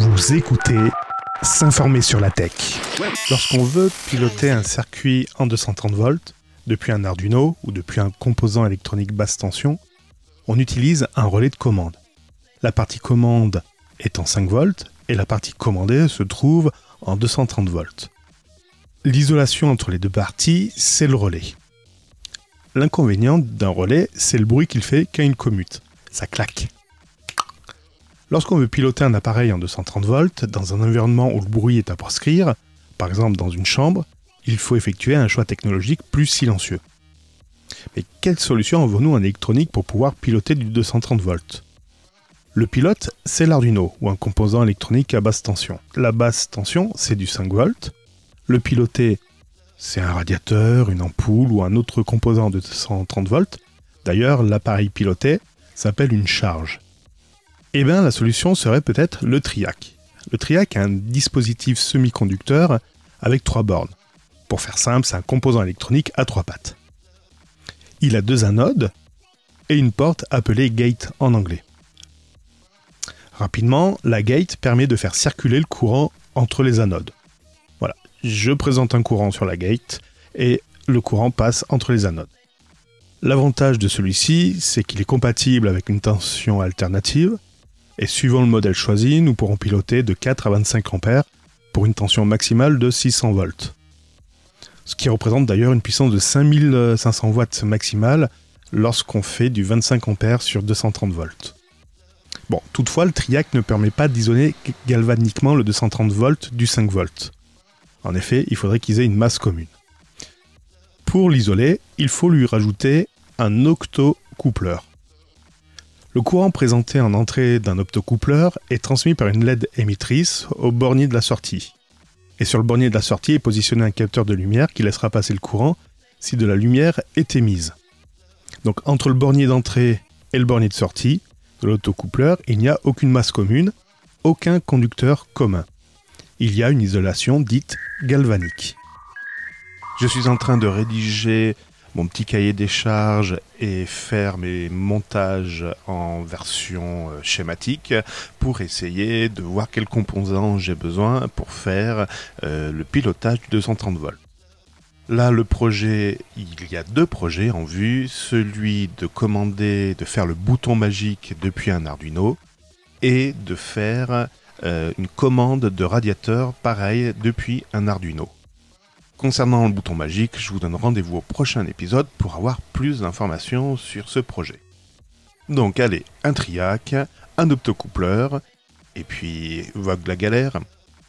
Vous écoutez S'informer sur la tech. Lorsqu'on veut piloter un circuit en 230 volts, depuis un Arduino ou depuis un composant électronique basse tension, on utilise un relais de commande. La partie commande est en 5 volts et la partie commandée se trouve en 230 volts. L'isolation entre les deux parties, c'est le relais. L'inconvénient d'un relais, c'est le bruit qu'il fait quand il commute. Ça claque. Lorsqu'on veut piloter un appareil en 230 volts dans un environnement où le bruit est à proscrire, par exemple dans une chambre, il faut effectuer un choix technologique plus silencieux. Mais quelle solution avons-nous en électronique pour pouvoir piloter du 230 volts? Le pilote, c'est l'Arduino, ou un composant électronique à basse tension. La basse tension, c'est du 5 volts. Le piloté, c'est un radiateur, une ampoule ou un autre composant de 230 volts. D'ailleurs, l'appareil piloté s'appelle une charge. Eh bien, la solution serait peut-être le TRIAC. Le TRIAC est un dispositif semi-conducteur avec trois bornes. Pour faire simple, c'est un composant électronique à trois pattes. Il a deux anodes et une porte appelée gate en anglais. Rapidement, la gate permet de faire circuler le courant entre les anodes. Voilà, je présente un courant sur la gate et le courant passe entre les anodes. L'avantage de celui-ci, c'est qu'il est compatible avec une tension alternative, et suivant le modèle choisi, nous pourrons piloter de 4 à 25 ampères pour une tension maximale de 600 volts. Ce qui représente d'ailleurs une puissance de 5500 watts maximale lorsqu'on fait du 25 ampères sur 230 volts. Bon, toutefois, le TRIAC ne permet pas d'isoler galvaniquement le 230 volts du 5 volts. En effet, il faudrait qu'ils aient une masse commune. Pour l'isoler, il faut lui rajouter un octocoupleur. Le courant présenté en entrée d'un optocoupleur est transmis par une LED émettrice au bornier de la sortie. Et sur le bornier de la sortie est positionné un capteur de lumière qui laissera passer le courant si de la lumière est émise. Donc entre le bornier d'entrée et le bornier de sortie de l'autocoupleur, il n'y a aucune masse commune, aucun conducteur commun. Il y a une isolation dite galvanique. Je suis en train de rédiger mon petit cahier des charges et faire mes montages en version euh, schématique pour essayer de voir quels composants j'ai besoin pour faire euh, le pilotage du 230 volts. Là, le projet, il y a deux projets en vue. Celui de commander, de faire le bouton magique depuis un Arduino et de faire euh, une commande de radiateur pareil depuis un Arduino. Concernant le bouton magique, je vous donne rendez-vous au prochain épisode pour avoir plus d'informations sur ce projet. Donc allez, un triac, un optocoupleur, et puis vogue la galère.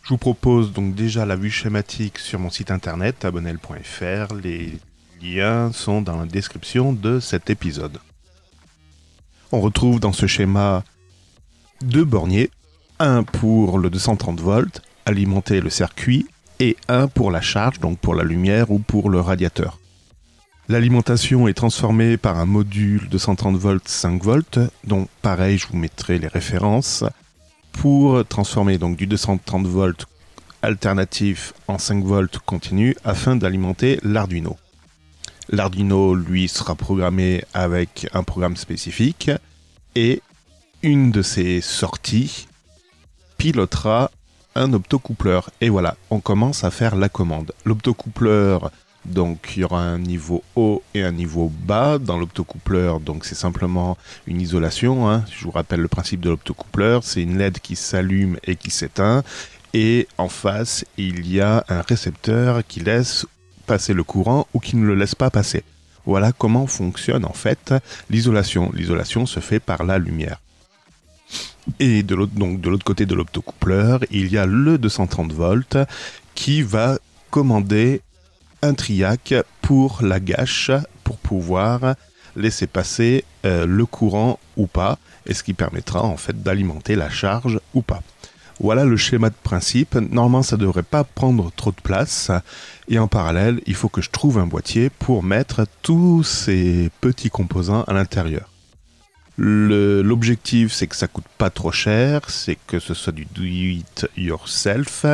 Je vous propose donc déjà la vue schématique sur mon site internet abonnel.fr. Les liens sont dans la description de cet épisode. On retrouve dans ce schéma deux borniers, un pour le 230 volts, alimenter le circuit, et un pour la charge, donc pour la lumière ou pour le radiateur. L'alimentation est transformée par un module de 130 volts 5 volts, dont pareil je vous mettrai les références, pour transformer donc du 230 volts alternatif en 5 volts continu afin d'alimenter l'Arduino. L'Arduino lui sera programmé avec un programme spécifique et une de ses sorties pilotera un optocoupleur. Et voilà, on commence à faire la commande. L'optocoupleur, donc il y aura un niveau haut et un niveau bas. Dans l'optocoupleur, donc c'est simplement une isolation. Hein. Je vous rappelle le principe de l'optocoupleur, c'est une LED qui s'allume et qui s'éteint. Et en face, il y a un récepteur qui laisse passer le courant ou qui ne le laisse pas passer. Voilà comment fonctionne en fait l'isolation. L'isolation se fait par la lumière. Et de l'autre, donc de l'autre côté de l'optocoupleur, il y a le 230 volts qui va commander un triac pour la gâche pour pouvoir laisser passer euh, le courant ou pas, et ce qui permettra en fait d'alimenter la charge ou pas. Voilà le schéma de principe. Normalement, ça ne devrait pas prendre trop de place. Et en parallèle, il faut que je trouve un boîtier pour mettre tous ces petits composants à l'intérieur. L'objectif, c'est que ça coûte pas trop cher, c'est que ce soit du do it yourself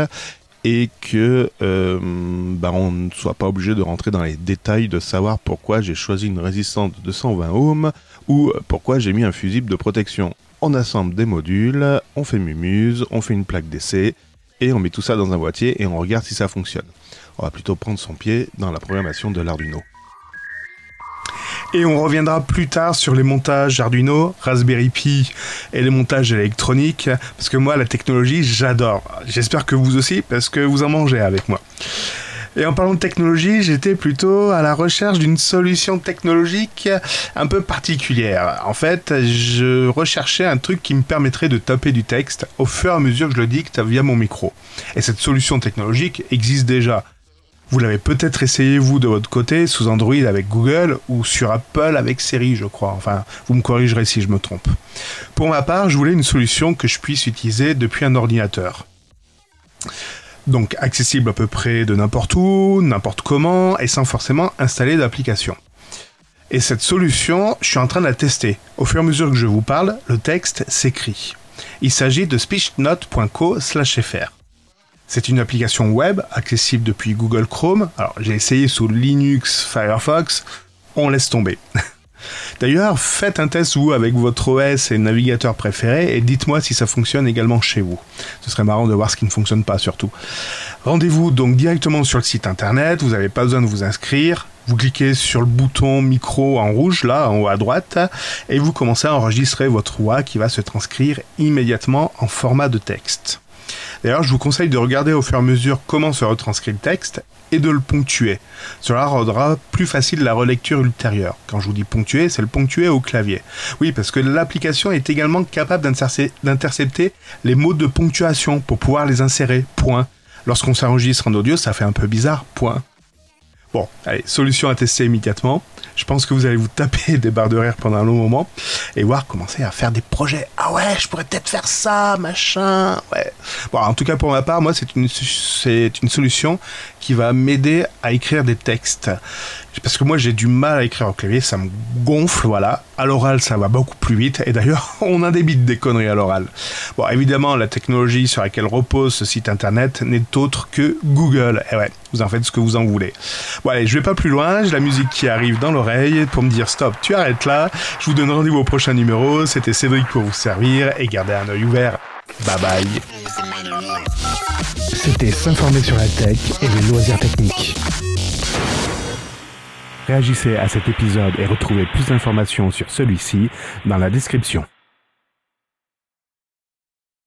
et que euh, bah, on ne soit pas obligé de rentrer dans les détails de savoir pourquoi j'ai choisi une résistance de 220 ohms ou pourquoi j'ai mis un fusible de protection. on assemble des modules, on fait Mumuse, on fait une plaque d'essai, et on met tout ça dans un boîtier et on regarde si ça fonctionne. On va plutôt prendre son pied dans la programmation de l'Arduino. Et on reviendra plus tard sur les montages Arduino, Raspberry Pi et les montages électroniques, parce que moi, la technologie, j'adore. J'espère que vous aussi, parce que vous en mangez avec moi. Et en parlant de technologie, j'étais plutôt à la recherche d'une solution technologique un peu particulière. En fait, je recherchais un truc qui me permettrait de taper du texte au fur et à mesure que je le dicte via mon micro. Et cette solution technologique existe déjà. Vous l'avez peut-être essayé vous de votre côté sous Android avec Google ou sur Apple avec Siri, je crois. Enfin, vous me corrigerez si je me trompe. Pour ma part, je voulais une solution que je puisse utiliser depuis un ordinateur. Donc accessible à peu près de n'importe où, n'importe comment et sans forcément installer d'application. Et cette solution, je suis en train de la tester. Au fur et à mesure que je vous parle, le texte s'écrit. Il s'agit de speechnote.co/fr. C'est une application web accessible depuis Google Chrome. Alors j'ai essayé sous Linux, Firefox, on laisse tomber. D'ailleurs, faites un test vous avec votre OS et navigateur préféré et dites-moi si ça fonctionne également chez vous. Ce serait marrant de voir ce qui ne fonctionne pas surtout. Rendez-vous donc directement sur le site internet, vous n'avez pas besoin de vous inscrire. Vous cliquez sur le bouton micro en rouge là en haut à droite et vous commencez à enregistrer votre voix qui va se transcrire immédiatement en format de texte. D'ailleurs, je vous conseille de regarder au fur et à mesure comment se retranscrit le texte et de le ponctuer. Cela rendra plus facile la relecture ultérieure. Quand je vous dis ponctuer, c'est le ponctuer au clavier. Oui, parce que l'application est également capable d'intercepter les mots de ponctuation pour pouvoir les insérer. Point. Lorsqu'on s'enregistre en audio, ça fait un peu bizarre. Point. Bon, allez, solution à tester immédiatement. Je pense que vous allez vous taper des barres de rire pendant un long moment et voir commencer à faire des projets. Ah ouais, je pourrais peut-être faire ça, machin. Ouais. Bon, en tout cas pour ma part, moi c'est une c'est une solution qui va m'aider à écrire des textes. Parce que moi j'ai du mal à écrire au clavier, ça me gonfle, voilà. À l'oral, ça va beaucoup plus vite. Et d'ailleurs, on a des des conneries à l'oral. Bon, évidemment, la technologie sur laquelle repose ce site internet n'est autre que Google. Et ouais, vous en faites ce que vous en voulez. Bon, allez, je vais pas plus loin. J'ai la musique qui arrive dans l'oreille pour me dire stop, tu arrêtes là. Je vous donne rendez-vous au prochain numéro. C'était Cédric pour vous servir et gardez un œil ouvert. Bye bye. C'était s'informer sur la tech et les loisirs techniques. Réagissez à cet épisode et retrouvez plus d'informations sur celui-ci dans la description.